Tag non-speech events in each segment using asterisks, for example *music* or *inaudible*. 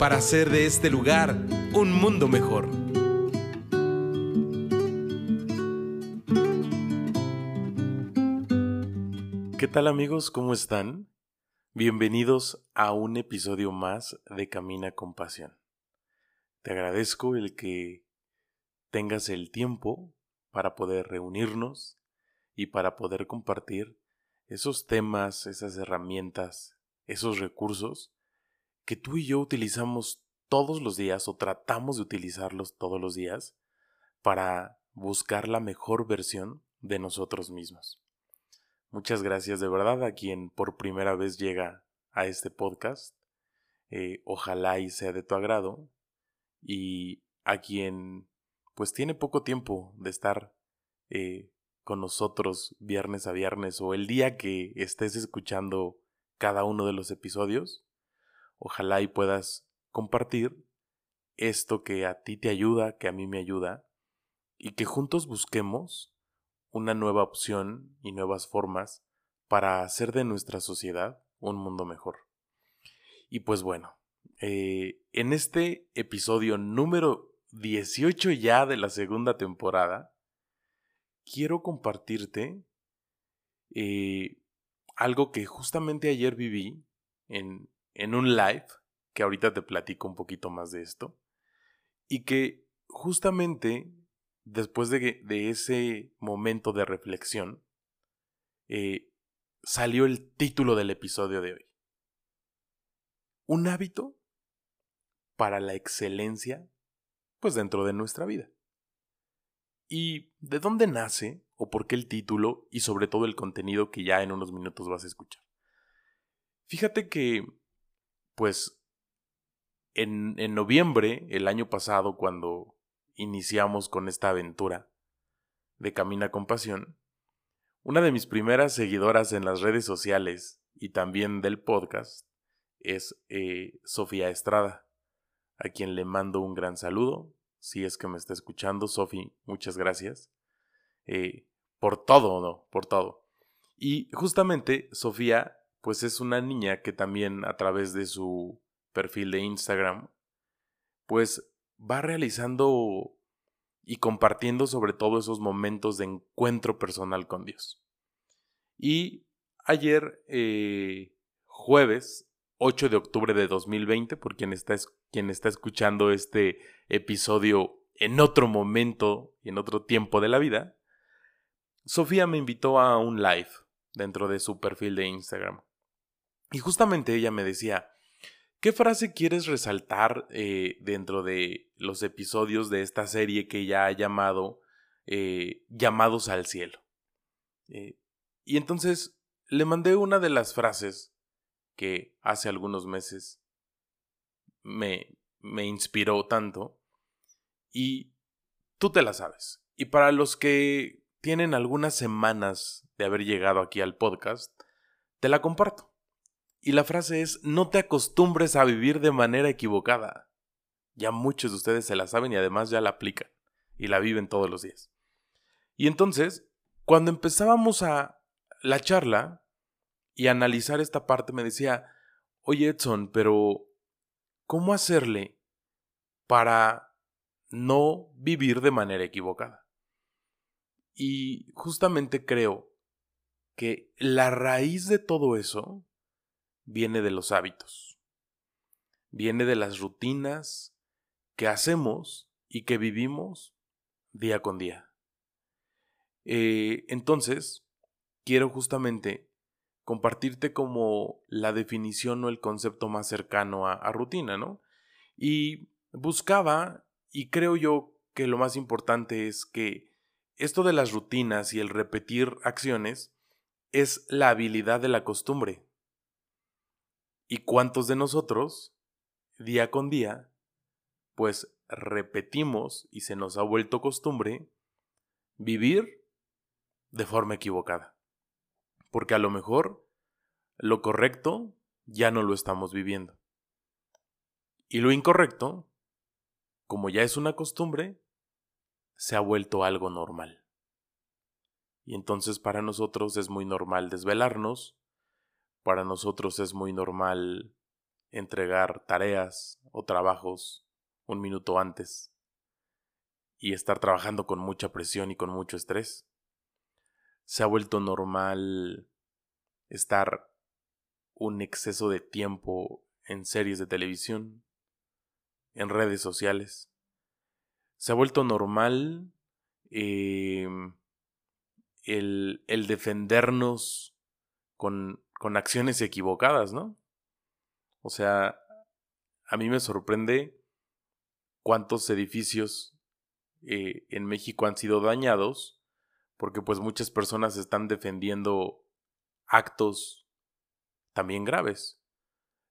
para hacer de este lugar un mundo mejor. ¿Qué tal amigos? ¿Cómo están? Bienvenidos a un episodio más de Camina con Pasión. Te agradezco el que tengas el tiempo para poder reunirnos y para poder compartir esos temas, esas herramientas, esos recursos que tú y yo utilizamos todos los días o tratamos de utilizarlos todos los días para buscar la mejor versión de nosotros mismos. Muchas gracias de verdad a quien por primera vez llega a este podcast. Eh, ojalá y sea de tu agrado. Y a quien pues tiene poco tiempo de estar eh, con nosotros viernes a viernes o el día que estés escuchando cada uno de los episodios. Ojalá y puedas compartir esto que a ti te ayuda, que a mí me ayuda, y que juntos busquemos una nueva opción y nuevas formas para hacer de nuestra sociedad un mundo mejor. Y pues bueno, eh, en este episodio número 18 ya de la segunda temporada, quiero compartirte eh, algo que justamente ayer viví en, en un live, que ahorita te platico un poquito más de esto, y que justamente después de, ese momento de reflexión, eh, salió el título del episodio de hoy. Un hábito para la excelencia, pues dentro de nuestra vida. ¿Y de dónde nace o por qué el título y sobre todo el contenido que ya en unos minutos vas a escuchar? Fíjate que pues en, en noviembre, el año pasado, cuando iniciamos con esta aventura de Camina con Pasión, una de mis primeras seguidoras en las redes sociales y también del podcast es eh, Sofía Estrada, a quien le mando un gran saludo. Si es que me está escuchando, Sofía, muchas gracias. Eh, por todo, ¿no? Por todo. Y justamente Sofía pues es una niña que también a través de su perfil de Instagram, pues va realizando y compartiendo sobre todo esos momentos de encuentro personal con Dios. Y ayer, eh, jueves 8 de octubre de 2020, por quien está, quien está escuchando este episodio en otro momento y en otro tiempo de la vida, Sofía me invitó a un live dentro de su perfil de Instagram. Y justamente ella me decía, ¿qué frase quieres resaltar eh, dentro de los episodios de esta serie que ya ha llamado eh, Llamados al Cielo? Eh, y entonces le mandé una de las frases que hace algunos meses me, me inspiró tanto y tú te la sabes. Y para los que tienen algunas semanas de haber llegado aquí al podcast, te la comparto. Y la frase es, no te acostumbres a vivir de manera equivocada. Ya muchos de ustedes se la saben y además ya la aplican y la viven todos los días. Y entonces, cuando empezábamos a la charla y analizar esta parte, me decía, oye Edson, pero ¿cómo hacerle para no vivir de manera equivocada? Y justamente creo que la raíz de todo eso viene de los hábitos, viene de las rutinas que hacemos y que vivimos día con día. Eh, entonces, quiero justamente compartirte como la definición o el concepto más cercano a, a rutina, ¿no? Y buscaba, y creo yo que lo más importante es que esto de las rutinas y el repetir acciones es la habilidad de la costumbre. ¿Y cuántos de nosotros día con día, pues repetimos y se nos ha vuelto costumbre vivir de forma equivocada. Porque a lo mejor lo correcto ya no lo estamos viviendo. Y lo incorrecto, como ya es una costumbre, se ha vuelto algo normal. Y entonces para nosotros es muy normal desvelarnos, para nosotros es muy normal entregar tareas o trabajos un minuto antes y estar trabajando con mucha presión y con mucho estrés. Se ha vuelto normal estar un exceso de tiempo en series de televisión, en redes sociales. Se ha vuelto normal em, el, el, defendernos con, con acciones equivocadas, ¿no? O sea, a mí me sorprende cuántos edificios eh, en México han sido dañados porque pues muchas personas están defendiendo actos también graves.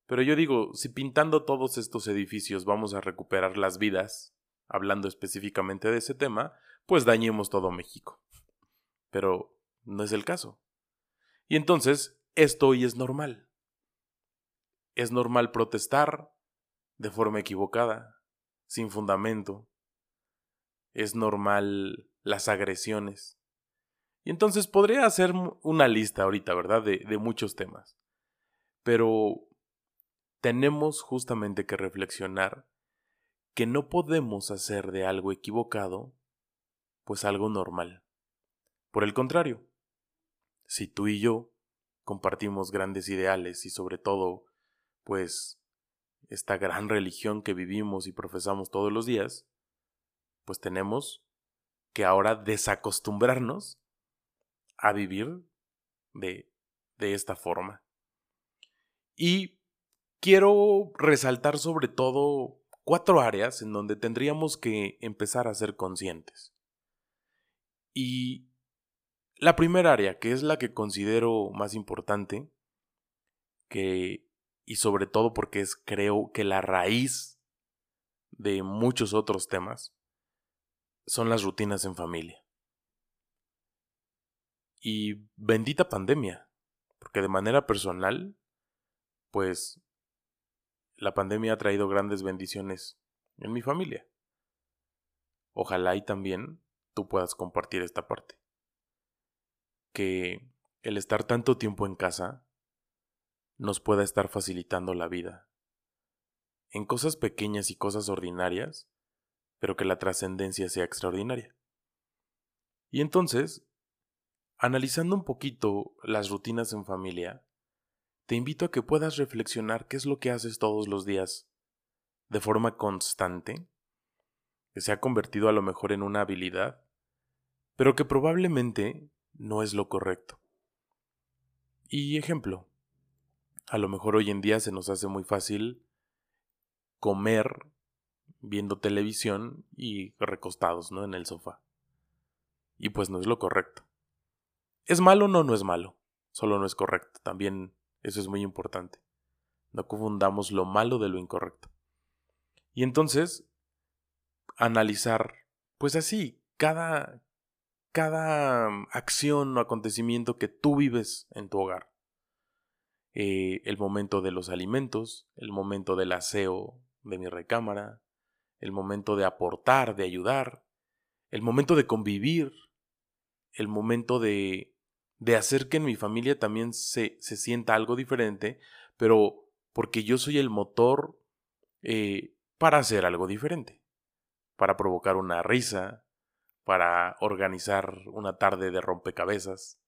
Pero yo digo, si pintando todos estos edificios vamos a recuperar las vidas, hablando específicamente de ese tema, pues dañemos todo México. Pero no es el caso. Y entonces, esto hoy es normal. Es normal protestar de forma equivocada, sin fundamento. Es normal las agresiones. Y entonces podría hacer una lista ahorita, ¿verdad? De, de muchos temas. Pero tenemos justamente que reflexionar que no podemos hacer de algo equivocado, pues algo normal. Por el contrario, si tú y yo compartimos grandes ideales y sobre todo, pues, esta gran religión que vivimos y profesamos todos los días, pues tenemos que ahora desacostumbrarnos a vivir de, de esta forma. Y quiero resaltar sobre todo cuatro áreas en donde tendríamos que empezar a ser conscientes. Y la primera área, que es la que considero más importante, que y sobre todo porque es creo que la raíz de muchos otros temas son las rutinas en familia. Y bendita pandemia, porque de manera personal, pues la pandemia ha traído grandes bendiciones en mi familia. Ojalá y también tú puedas compartir esta parte. Que el estar tanto tiempo en casa nos pueda estar facilitando la vida. En cosas pequeñas y cosas ordinarias, pero que la trascendencia sea extraordinaria. Y entonces, analizando un poquito las rutinas en familia, te invito a que puedas reflexionar qué es lo que haces todos los días de forma constante, que se ha convertido a lo mejor en una habilidad, pero que probablemente no es lo correcto. Y ejemplo, a lo mejor hoy en día se nos hace muy fácil comer viendo televisión y recostados, ¿no? En el sofá. Y pues no es lo correcto. ¿Es malo? No, no es malo. Solo no es correcto. También eso es muy importante. No confundamos lo malo de lo incorrecto. Y entonces, analizar, pues así, cada, cada mm, acción o acontecimiento que tú vives en tu hogar. Eh, el momento de los alimentos, el momento del aseo de mi recámara, el momento de aportar, de ayudar, el momento de convivir, el momento de de hacer que en mi familia también se, se sienta algo diferente, pero porque yo soy el motor eh, para hacer algo diferente, para provocar una risa, para organizar una tarde de rompecabezas,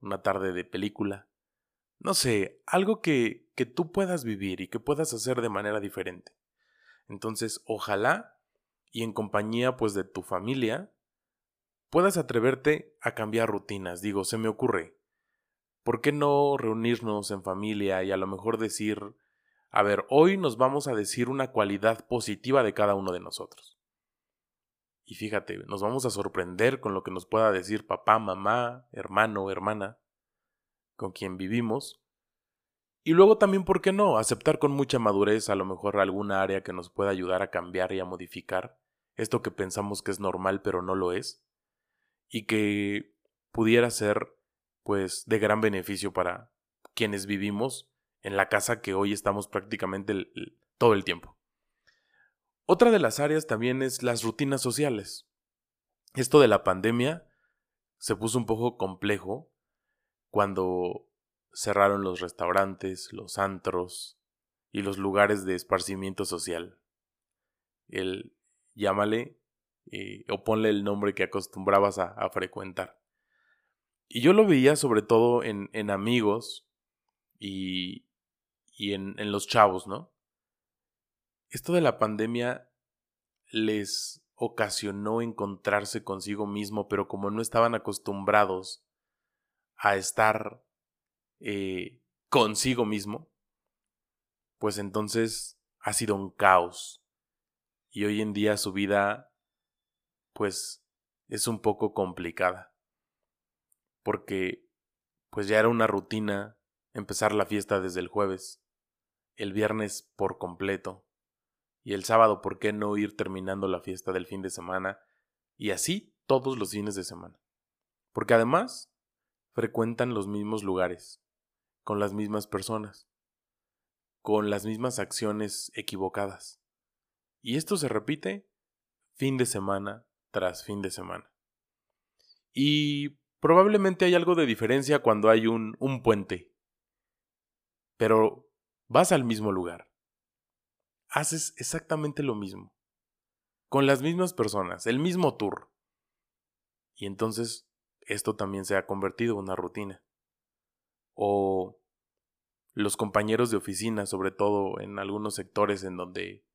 una tarde de película. No sé, algo que, que tú puedas vivir y que puedas hacer de manera diferente. Entonces, ojalá y en compañía pues de tu familia puedas atreverte a cambiar rutinas. Digo, se me ocurre. ¿Por qué no reunirnos en familia y a lo mejor decir, a ver, hoy nos vamos a decir una cualidad positiva de cada uno de nosotros? Y fíjate, nos vamos a sorprender con lo que nos pueda decir papá, mamá, hermano, hermana, con quien vivimos. Y luego también, ¿por qué no? Aceptar con mucha madurez a lo mejor alguna área que nos pueda ayudar a cambiar y a modificar esto que pensamos que es normal pero no lo es. Y que pudiera ser pues de gran beneficio para quienes vivimos en la casa que hoy estamos prácticamente todo el tiempo. Otra de las áreas también es las rutinas sociales. Esto de la pandemia se puso un poco complejo cuando cerraron los restaurantes, los antros y los lugares de esparcimiento social. El llámale eh, o ponle el nombre que acostumbrabas a, frecuentar. Y yo lo veía sobre todo en, en amigos y, y en, en los chavos, ¿no? Esto de la pandemia les ocasionó encontrarse consigo mismo, pero como no estaban acostumbrados a estar eh, consigo mismo, pues entonces ha sido un caos. Y hoy en día su vida, pues, es un poco complicada. Porque, pues ya era una rutina empezar la fiesta desde el jueves, el viernes por completo, y el sábado, ¿por qué no ir terminando la fiesta del fin de semana? Y así todos los fines de semana. Porque además frecuentan los mismos lugares, con las mismas personas, con las mismas acciones equivocadas. Y esto se repite fin de semana tras fin de semana. Y probablemente hay algo de diferencia cuando hay un, un puente. Pero vas al mismo lugar. Haces exactamente lo mismo. Con las mismas personas, el mismo tour. Y entonces esto también se ha convertido en una rutina o los compañeros de oficina, sobre todo en algunos sectores en donde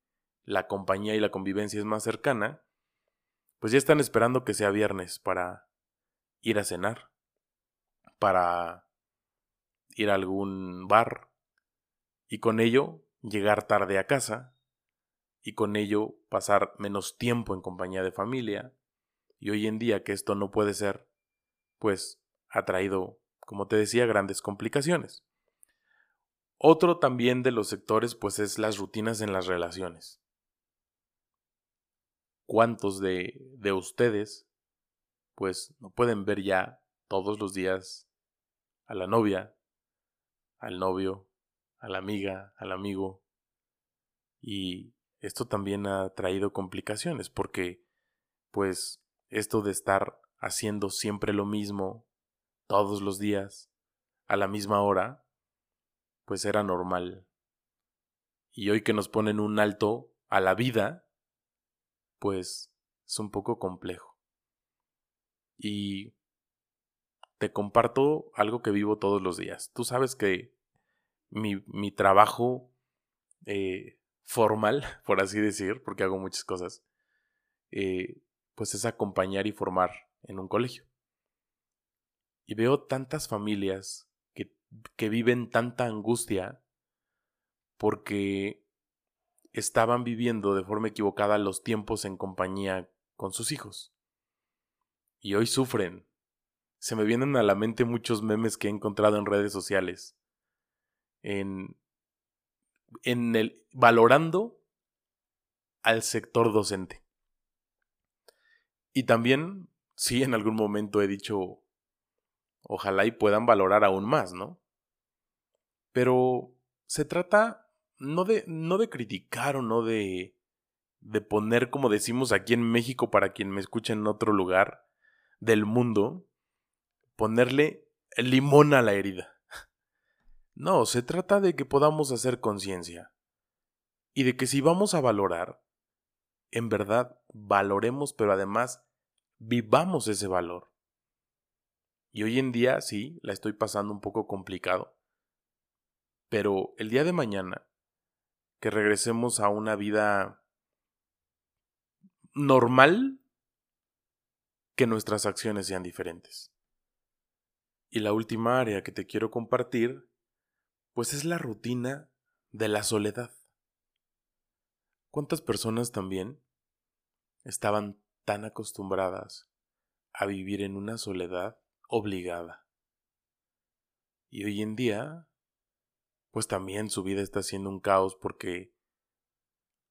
la compañía y la convivencia es más cercana, pues ya están esperando que sea viernes para ir a cenar, para ir a algún bar y con ello llegar tarde a casa y con ello pasar menos tiempo en compañía de familia. Y hoy en día que esto no puede ser, pues ha traído como te decía, grandes complicaciones. Otro también de los sectores pues es las rutinas en las relaciones. ¿Cuántos de, de ustedes pues no pueden ver ya todos los días a la novia, al novio, a la amiga, al amigo? Y esto también ha traído complicaciones porque pues esto de estar haciendo siempre lo mismo todos los días, a la misma hora, pues era normal. Y hoy que nos ponen un alto a la vida, pues es un poco complejo. Y te comparto algo que vivo todos los días. Tú sabes que mi, mi trabajo eh, formal, *laughs* por así decir, porque hago muchas cosas, eh, pues es acompañar y formar en un colegio. Y veo tantas familias que, que viven tanta angustia porque estaban viviendo de forma equivocada los tiempos en compañía con sus hijos. Y hoy sufren. Se me vienen a la mente muchos memes que he encontrado en redes sociales. En, en el valorando al sector docente. Y también, sí, en algún momento he dicho, Ojalá y puedan valorar aún más, ¿no? Pero se trata no de, no de criticar o no de, de poner, como decimos aquí en México, para quien me escuche en otro lugar del mundo, ponerle limón a la herida. No, se trata de que podamos hacer conciencia y de que si vamos a valorar, en verdad valoremos, pero además vivamos ese valor. Y hoy en día sí, la estoy pasando un poco complicado. Pero el día de mañana, que regresemos a una vida normal, que nuestras acciones sean diferentes. Y la última área que te quiero compartir, pues es la rutina de la soledad. ¿Cuántas personas también estaban tan acostumbradas a vivir en una soledad obligada. Y hoy en día, pues también su vida está siendo un caos porque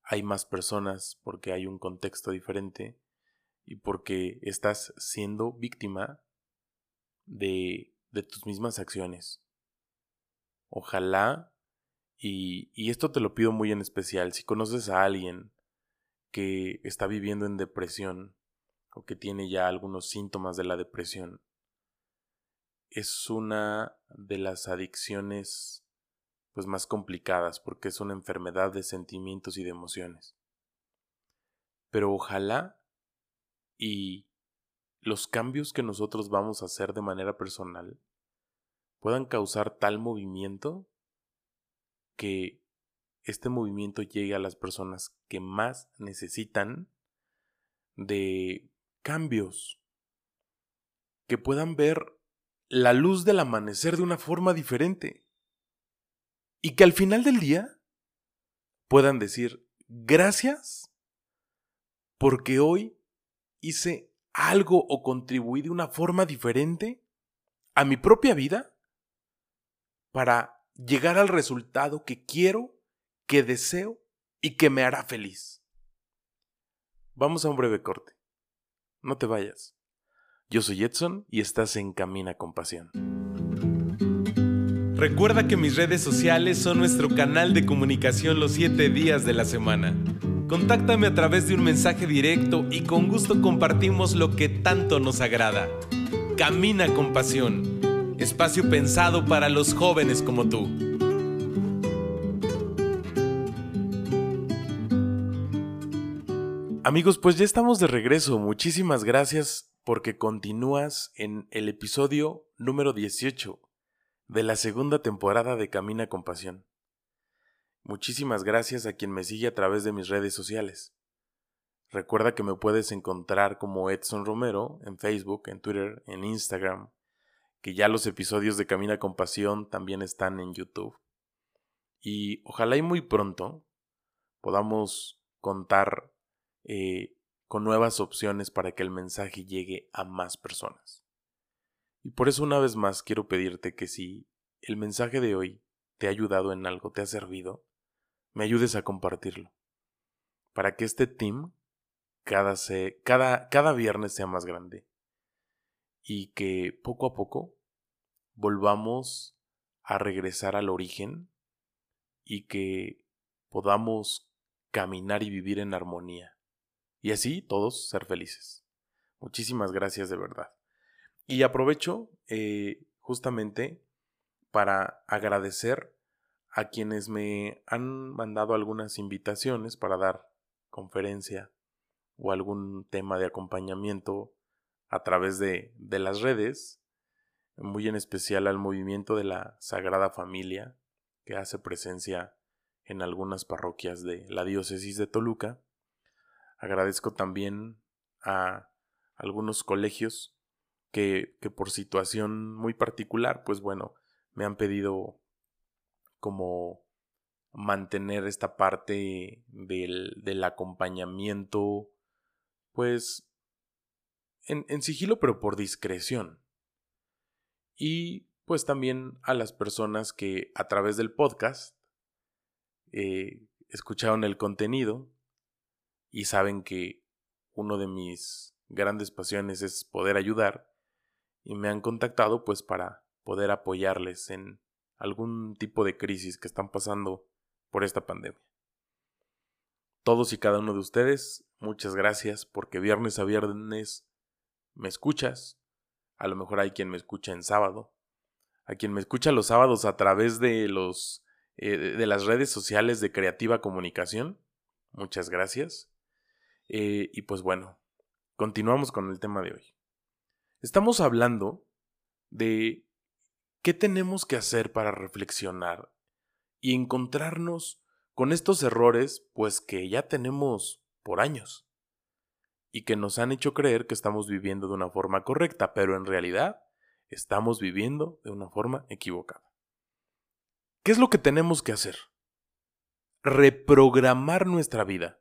hay más personas, porque hay un contexto diferente y porque estás siendo víctima de, de tus mismas acciones. Ojalá, y, y esto te lo pido muy en especial, si conoces a alguien que está viviendo en depresión o que tiene ya algunos síntomas de la depresión, es una de las adicciones pues más complicadas porque es una enfermedad de sentimientos y de emociones. Pero ojalá y los cambios que nosotros vamos a hacer de manera personal puedan causar tal movimiento que este movimiento llegue a las personas que más necesitan de cambios, que puedan ver la luz del amanecer de una forma diferente. Y que al final del día puedan decir gracias porque hoy hice algo o contribuí de una forma diferente a mi propia vida para llegar al resultado que quiero, que deseo y que me hará feliz. Vamos a un breve corte. No te vayas. Yo soy Edson y estás en Camina con Pasión. Recuerda que mis redes sociales son nuestro canal de comunicación los 7 días de la semana. Contáctame a través de un mensaje directo y con gusto compartimos lo que tanto nos agrada. Camina con pasión. Espacio pensado para los jóvenes como tú. Amigos, pues ya estamos de regreso. Muchísimas gracias porque continúas en el episodio número 18 de la segunda temporada de Camina con Pasión. Muchísimas gracias a quien me sigue a través de mis redes sociales. Recuerda que me puedes encontrar como Edson Romero en Facebook, en Twitter, en Instagram, que ya los episodios de Camina con Pasión también están en YouTube. Y ojalá y muy pronto podamos contar eh, con nuevas opciones para que el mensaje llegue a más personas. Y por eso una vez más quiero pedirte que si el mensaje de hoy te ha ayudado en algo, te ha servido, me ayudes a compartirlo. Para que este team cada, cada, cada viernes sea más grande. Y que poco a poco volvamos a regresar al origen y que podamos caminar y vivir en armonía. Y así todos ser felices. Muchísimas gracias de verdad. Y aprovecho eh, justamente para agradecer a quienes me han mandado algunas invitaciones para dar conferencia o algún tema de acompañamiento a través de, de las redes, muy en especial al movimiento de la Sagrada Familia, que hace presencia en algunas parroquias de la diócesis de Toluca. Agradezco también a algunos colegios que, que por situación muy particular, pues bueno, me han pedido como mantener esta parte del, del acompañamiento, pues en, en, sigilo, pero por discreción. Y pues también a las personas que a través del podcast eh, escucharon el contenido y saben que uno de mis grandes pasiones es poder ayudar y me han contactado pues para poder apoyarles en algún tipo de crisis que están pasando por esta pandemia. Todos y cada uno de ustedes, muchas gracias porque viernes a viernes me escuchas. A lo mejor hay quien me escucha en sábado. A quien me escucha los sábados a través de los eh, de las redes sociales de Creativa Comunicación. Muchas gracias. Eh, y pues bueno, continuamos con el tema de hoy. Estamos hablando de ¿Qué tenemos que hacer para reflexionar y encontrarnos con estos errores pues que ya tenemos por años y que nos han hecho creer que estamos viviendo de una forma correcta, pero en realidad estamos viviendo de una forma equivocada? ¿Qué es lo que tenemos que hacer? Reprogramar nuestra vida.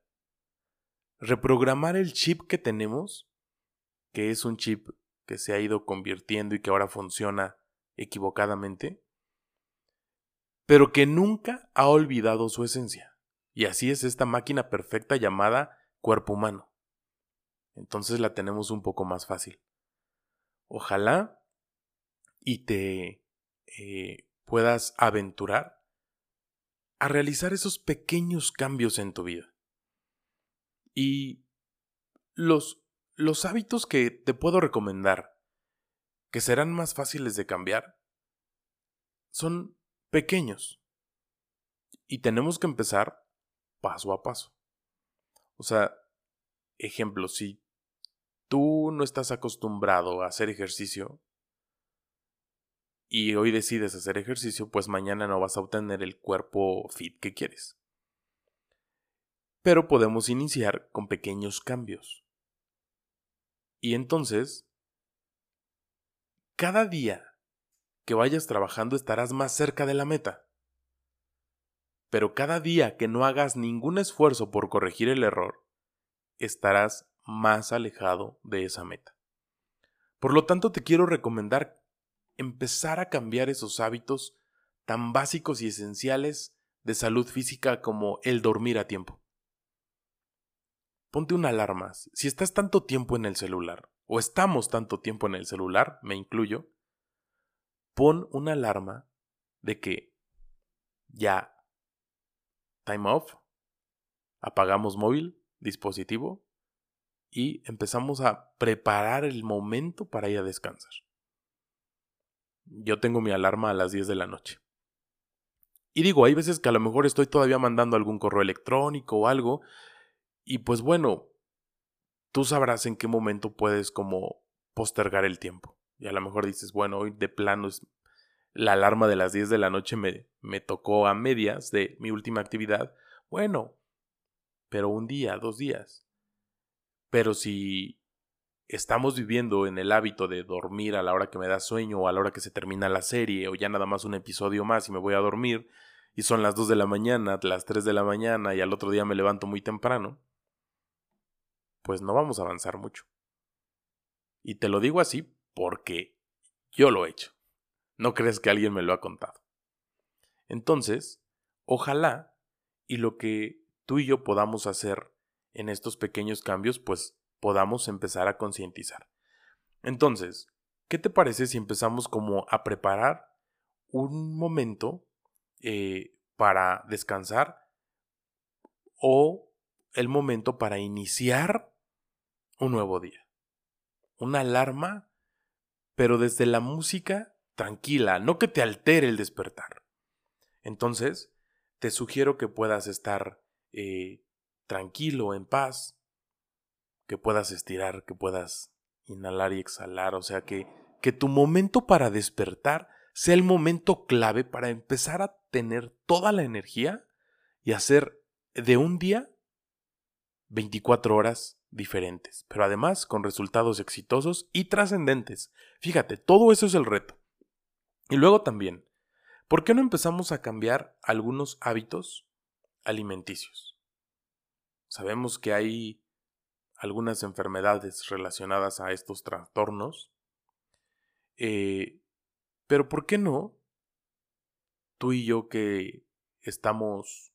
Reprogramar el chip que tenemos, que es un chip que se ha ido convirtiendo y que ahora funciona equivocadamente, pero que nunca ha olvidado su esencia. Y así es esta máquina perfecta llamada cuerpo humano. Entonces la tenemos un poco más fácil. Ojalá y te eh, puedas aventurar a realizar esos pequeños cambios en tu vida. Y los, los hábitos que te puedo recomendar, que serán más fáciles de cambiar, son pequeños. Y tenemos que empezar paso a paso. O sea, ejemplo, si tú no estás acostumbrado a hacer ejercicio y hoy decides hacer ejercicio, pues mañana no vas a obtener el cuerpo fit que quieres. Pero podemos iniciar con pequeños cambios. Y entonces, cada día que vayas trabajando estarás más cerca de la meta. Pero cada día que no hagas ningún esfuerzo por corregir el error, estarás más alejado de esa meta. Por lo tanto, te quiero recomendar empezar a cambiar esos hábitos tan básicos y esenciales de salud física como el dormir a tiempo. Ponte una alarma. Si estás tanto tiempo en el celular, o estamos tanto tiempo en el celular, me incluyo, pon una alarma de que ya time off, apagamos móvil, dispositivo y empezamos a preparar el momento para ir a descansar. Yo tengo mi alarma a las 10 de la noche. Y digo, hay veces que a lo mejor estoy todavía mandando algún correo electrónico o algo y pues bueno, tú sabrás en qué momento puedes como postergar el tiempo. Y a lo mejor dices, bueno, hoy de plano es la alarma de las 10 de la noche me, me tocó a medias de mi última actividad. Bueno, pero un día, dos días. Pero si estamos viviendo en el hábito de dormir a la hora que me da sueño o a la hora que se termina la serie o ya nada más un episodio más y me voy a dormir y son las 2 de la mañana, las 3 de la mañana y al otro día me levanto muy temprano, pues no vamos a avanzar mucho. Y te lo digo así porque yo lo he hecho. No crees que alguien me lo ha contado. Entonces, ojalá y lo que tú y yo podamos hacer en estos pequeños cambios, pues podamos empezar a concientizar. Entonces, ¿qué te parece si empezamos como a preparar un momento eh, para descansar o el momento para iniciar un nuevo día? Una alarma, pero desde la música tranquila, no que te altere el despertar. Entonces, te sugiero que puedas estar eh, tranquilo, en paz, que puedas estirar, que puedas inhalar y exhalar, o sea que, que tu momento para despertar sea el momento clave para empezar a tener toda la energía y hacer de un día 24 horas diferentes, pero además con resultados exitosos y trascendentes. Fíjate, todo eso es el reto. Y luego también, ¿por qué no empezamos a cambiar algunos hábitos alimenticios? Sabemos que hay algunas enfermedades relacionadas a estos trastornos, eh, pero ¿por qué no tú y yo que estamos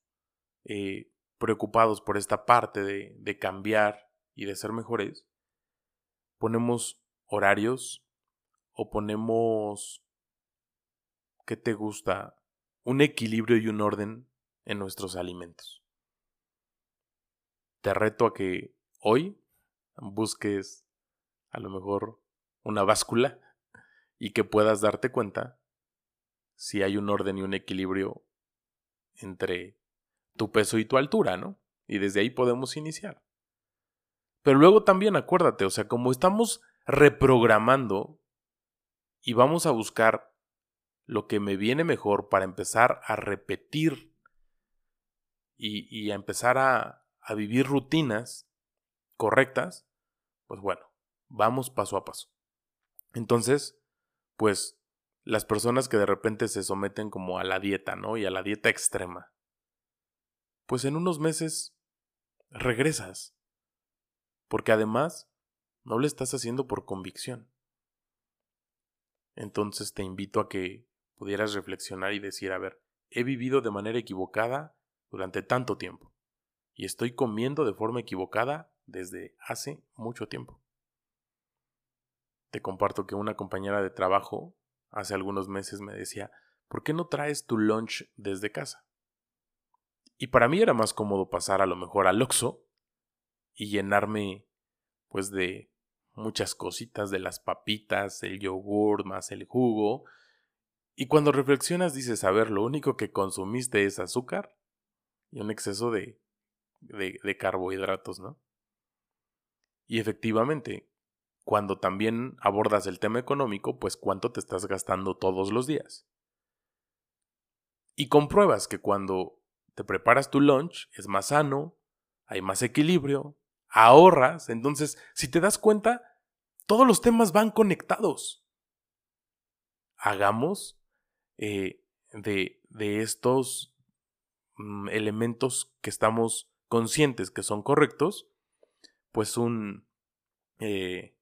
eh, preocupados por esta parte de, de cambiar y de ser mejores, ponemos horarios o ponemos ¿qué te gusta? Un equilibrio y un orden en nuestros alimentos. Te reto a que hoy busques a lo mejor una báscula y que puedas darte cuenta si hay un orden y un equilibrio entre tu peso y tu altura, ¿no? Y desde ahí podemos iniciar. Pero luego también acuérdate, o sea, como estamos reprogramando y vamos a buscar lo que me viene mejor para empezar a repetir y, a empezar a, a vivir rutinas correctas, pues bueno, vamos paso a paso. Entonces, pues las personas que de repente se someten como a la dieta, ¿no? Y a la dieta extrema, pues en unos meses regresas, porque además no lo estás haciendo por convicción. Entonces te invito a que pudieras reflexionar y decir, a ver, he vivido de manera equivocada durante tanto tiempo y estoy comiendo de forma equivocada desde hace mucho tiempo. Te comparto que una compañera de trabajo hace algunos meses me decía, ¿por qué no traes tu lunch desde casa? Y para mí era más cómodo pasar a lo mejor al Oxxo y llenarme pues de muchas cositas de las papitas, el yogur más el jugo. Y cuando reflexionas dices, a ver, lo único que consumiste es azúcar y un exceso de, de, carbohidratos, ¿no? Y efectivamente, cuando también abordas el tema económico, pues cuánto te estás gastando todos los días. Y compruebas que cuando te preparas tu lunch es más sano, hay más equilibrio, ahorras, entonces si te das cuenta, todos los temas van conectados. Hagamos eh, de, de, estos mm, elementos que estamos conscientes que son correctos, pues un, eh,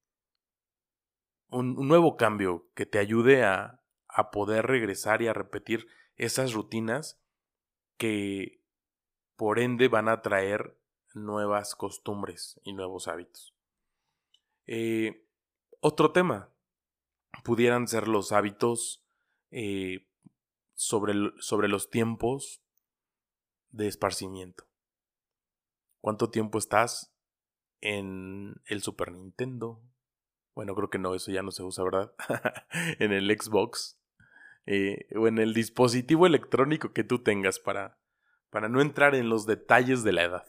un, nuevo cambio que te ayude a, a poder regresar y a repetir esas rutinas que por ende van a traer nuevas costumbres y nuevos hábitos. Eh, otro tema pudieran ser los hábitos eh, sobre, sobre los tiempos de esparcimiento. ¿Cuánto tiempo estás en el Super Nintendo? Bueno, creo que no, eso ya no se usa, ¿verdad? *laughs* en el Xbox. Eh, o en el dispositivo electrónico que tú tengas para, para no entrar en los detalles de la edad.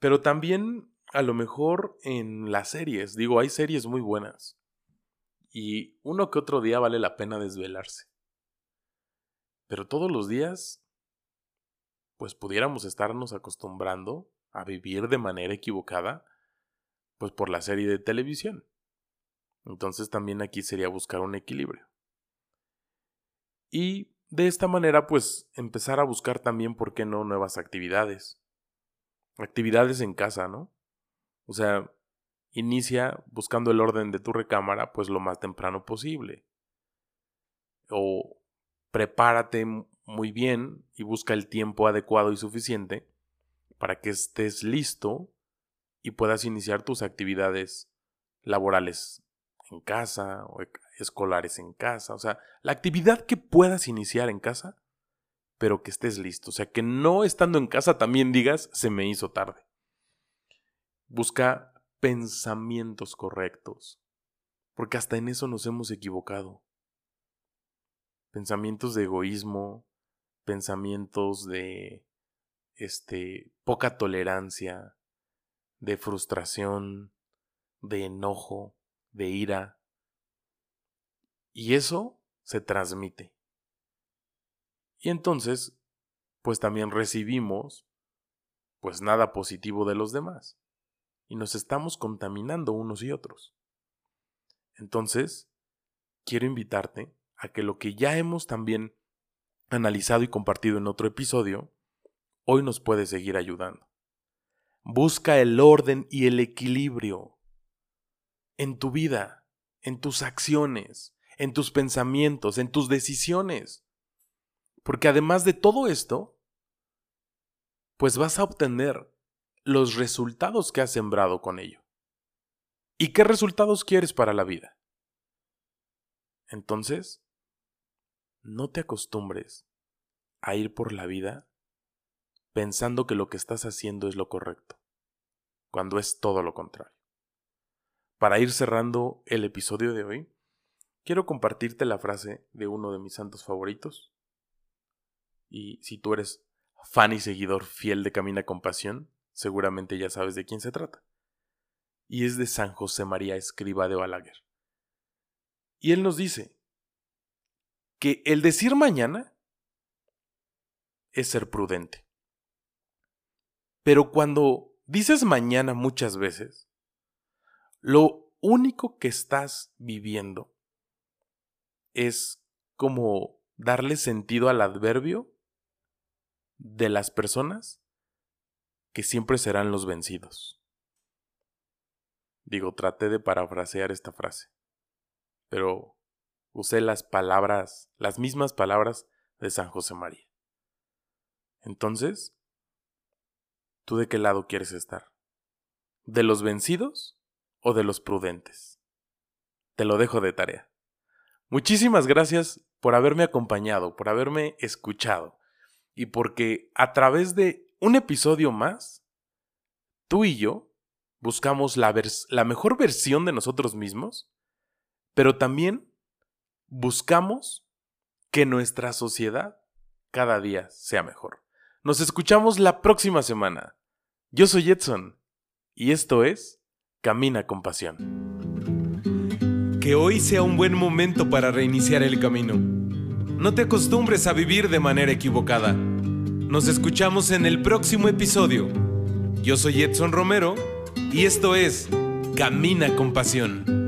Pero también a lo mejor en las series, digo, hay series muy buenas. Y uno que otro día vale la pena desvelarse. Pero todos los días, pues pudiéramos estarnos acostumbrando a vivir de manera equivocada, pues por la serie de televisión. Entonces también aquí sería buscar un equilibrio. Y de esta manera, pues empezar a buscar también, ¿por qué no?, nuevas actividades actividades en casa, ¿no? O sea, inicia buscando el orden de tu recámara pues lo más temprano posible. O prepárate muy bien y busca el tiempo adecuado y suficiente para que estés listo y puedas iniciar tus actividades laborales en casa o escolares en casa. O sea, la actividad que puedas iniciar en casa pero que estés listo. O sea, que no estando en casa también digas, se me hizo tarde. Busca pensamientos correctos, porque hasta en eso nos hemos equivocado. Pensamientos de egoísmo, pensamientos de este poca tolerancia, de frustración, de enojo, de ira. Y eso se transmite. Y entonces, pues también recibimos, pues nada positivo de los demás. Y nos estamos contaminando unos y otros. Entonces, quiero invitarte a que lo que ya hemos también analizado y compartido en otro episodio, hoy nos puede seguir ayudando. Busca el orden y el equilibrio en tu vida, en tus acciones, en tus pensamientos, en tus decisiones. Porque además de todo esto, pues vas a obtener los resultados que has sembrado con ello. ¿Y qué resultados quieres para la vida? Entonces, no te acostumbres a ir por la vida pensando que lo que estás haciendo es lo correcto, cuando es todo lo contrario. Para ir cerrando el episodio de hoy, quiero compartirte la frase de uno de mis santos favoritos, y si tú eres fan y seguidor fiel de Camina con Pasión, seguramente ya sabes de quién se trata. Y es de San José María Escriba de Balaguer. Y él nos dice que el decir mañana es ser prudente. Pero cuando dices mañana muchas veces, lo único que estás viviendo es como darle sentido al adverbio de las personas que siempre serán los vencidos. Digo, traté de parafrasear esta frase, pero usé las palabras, las mismas palabras de San José María. Entonces, ¿tú de qué lado quieres estar? ¿De los vencidos o de los prudentes? Te lo dejo de tarea. Muchísimas gracias por haberme acompañado, por haberme escuchado y porque a través de un episodio más, tú y yo buscamos la, la mejor versión de nosotros mismos, pero también buscamos que nuestra sociedad cada día sea mejor. Nos escuchamos la próxima semana. Yo soy Edson y esto es Camina con Pasión. Que hoy sea un buen momento para reiniciar el camino. No te acostumbres a vivir de manera equivocada. Nos escuchamos en el próximo episodio. Yo soy Edson Romero y esto es Camina con Pasión.